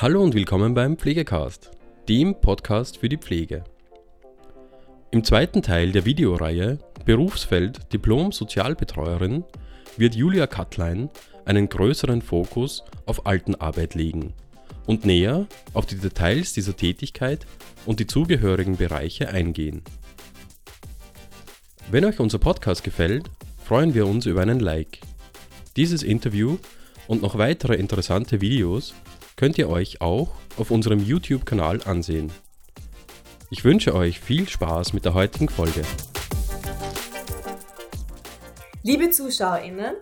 Hallo und willkommen beim Pflegecast, dem Podcast für die Pflege. Im zweiten Teil der Videoreihe Berufsfeld Diplom Sozialbetreuerin wird Julia Kattlein einen größeren Fokus auf Altenarbeit legen und näher auf die Details dieser Tätigkeit und die zugehörigen Bereiche eingehen. Wenn euch unser Podcast gefällt, freuen wir uns über einen Like. Dieses Interview und noch weitere interessante Videos könnt ihr euch auch auf unserem YouTube-Kanal ansehen. Ich wünsche euch viel Spaß mit der heutigen Folge. Liebe ZuschauerInnen,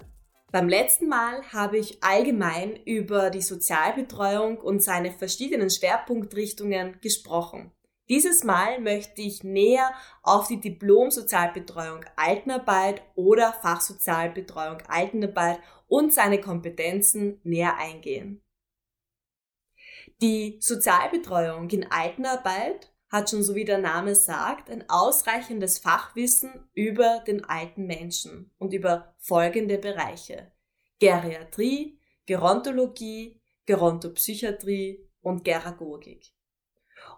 beim letzten Mal habe ich allgemein über die Sozialbetreuung und seine verschiedenen Schwerpunktrichtungen gesprochen. Dieses Mal möchte ich näher auf die Diplom-Sozialbetreuung Altenarbeit oder Fachsozialbetreuung Altenarbeit und seine Kompetenzen näher eingehen. Die Sozialbetreuung in Altenarbeit hat schon so wie der Name sagt, ein ausreichendes Fachwissen über den alten Menschen und über folgende Bereiche. Geriatrie, Gerontologie, Gerontopsychiatrie und Geragogik.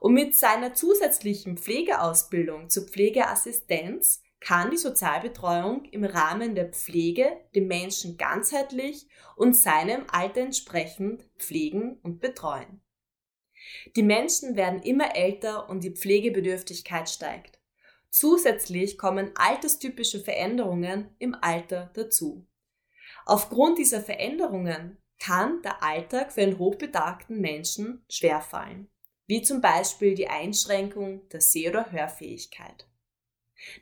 Und mit seiner zusätzlichen Pflegeausbildung zur Pflegeassistenz kann die Sozialbetreuung im Rahmen der Pflege den Menschen ganzheitlich und seinem Alter entsprechend pflegen und betreuen. Die Menschen werden immer älter und die Pflegebedürftigkeit steigt. Zusätzlich kommen alterstypische Veränderungen im Alter dazu. Aufgrund dieser Veränderungen kann der Alltag für einen hochbetagten Menschen schwerfallen, wie zum Beispiel die Einschränkung der Seh- oder Hörfähigkeit.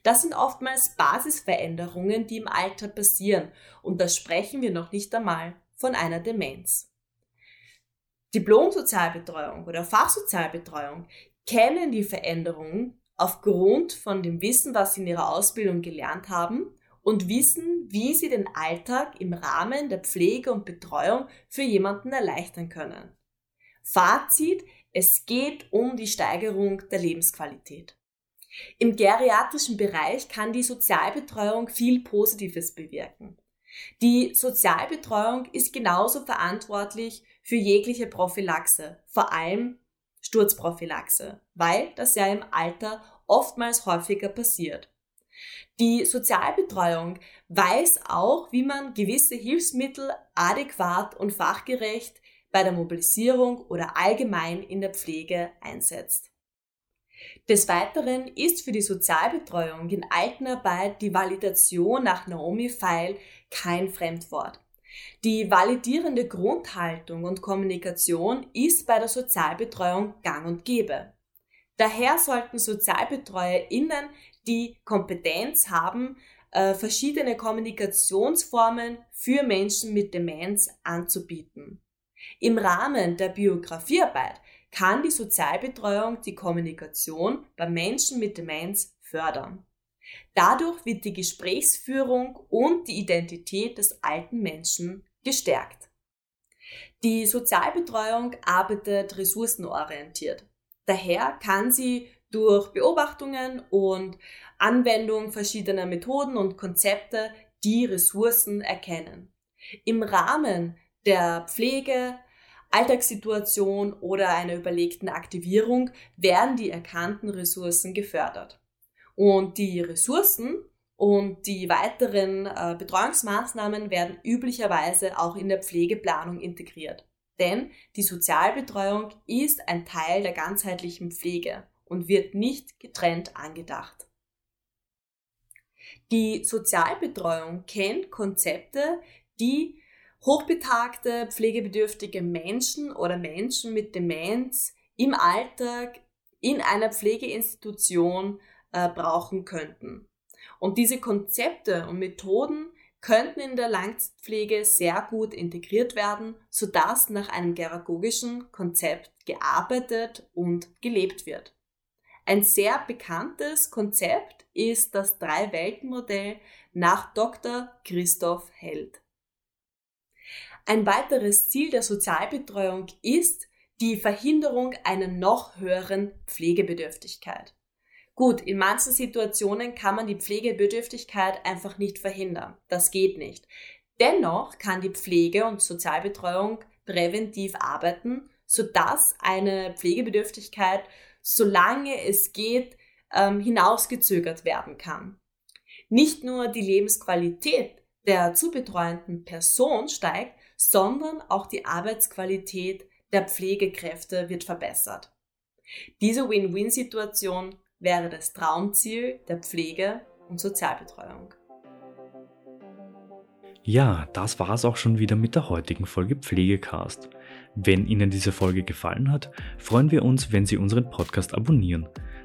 Das sind oftmals Basisveränderungen, die im Alter passieren, und da sprechen wir noch nicht einmal von einer Demenz. Diplom-Sozialbetreuung oder Fachsozialbetreuung kennen die Veränderungen aufgrund von dem Wissen, was sie in ihrer Ausbildung gelernt haben und wissen, wie sie den Alltag im Rahmen der Pflege und Betreuung für jemanden erleichtern können. Fazit, es geht um die Steigerung der Lebensqualität. Im geriatrischen Bereich kann die Sozialbetreuung viel Positives bewirken. Die Sozialbetreuung ist genauso verantwortlich für jegliche Prophylaxe, vor allem Sturzprophylaxe, weil das ja im Alter oftmals häufiger passiert. Die Sozialbetreuung weiß auch, wie man gewisse Hilfsmittel adäquat und fachgerecht bei der Mobilisierung oder allgemein in der Pflege einsetzt. Des Weiteren ist für die Sozialbetreuung in Altenarbeit die Validation nach Naomi-File kein Fremdwort. Die validierende Grundhaltung und Kommunikation ist bei der Sozialbetreuung gang und gäbe. Daher sollten SozialbetreuerInnen die Kompetenz haben, äh, verschiedene Kommunikationsformen für Menschen mit Demenz anzubieten. Im Rahmen der Biografiearbeit kann die Sozialbetreuung die Kommunikation bei Menschen mit Demenz fördern. Dadurch wird die Gesprächsführung und die Identität des alten Menschen gestärkt. Die Sozialbetreuung arbeitet ressourcenorientiert. Daher kann sie durch Beobachtungen und Anwendung verschiedener Methoden und Konzepte die Ressourcen erkennen. Im Rahmen der Pflege, Alltagssituation oder einer überlegten Aktivierung werden die erkannten Ressourcen gefördert. Und die Ressourcen und die weiteren äh, Betreuungsmaßnahmen werden üblicherweise auch in der Pflegeplanung integriert. Denn die Sozialbetreuung ist ein Teil der ganzheitlichen Pflege und wird nicht getrennt angedacht. Die Sozialbetreuung kennt Konzepte, die hochbetagte, pflegebedürftige Menschen oder Menschen mit Demenz im Alltag in einer Pflegeinstitution äh, brauchen könnten. Und diese Konzepte und Methoden könnten in der Langzeitpflege sehr gut integriert werden, sodass nach einem geragogischen Konzept gearbeitet und gelebt wird. Ein sehr bekanntes Konzept ist das Drei-Welten-Modell nach Dr. Christoph Held. Ein weiteres Ziel der Sozialbetreuung ist die Verhinderung einer noch höheren Pflegebedürftigkeit. Gut, in manchen Situationen kann man die Pflegebedürftigkeit einfach nicht verhindern. Das geht nicht. Dennoch kann die Pflege und Sozialbetreuung präventiv arbeiten, sodass eine Pflegebedürftigkeit, solange es geht, ähm, hinausgezögert werden kann. Nicht nur die Lebensqualität der zu betreuenden Person steigt, sondern auch die Arbeitsqualität der Pflegekräfte wird verbessert. Diese Win-Win-Situation wäre das Traumziel der Pflege- und Sozialbetreuung. Ja, das war's auch schon wieder mit der heutigen Folge Pflegecast. Wenn Ihnen diese Folge gefallen hat, freuen wir uns, wenn Sie unseren Podcast abonnieren.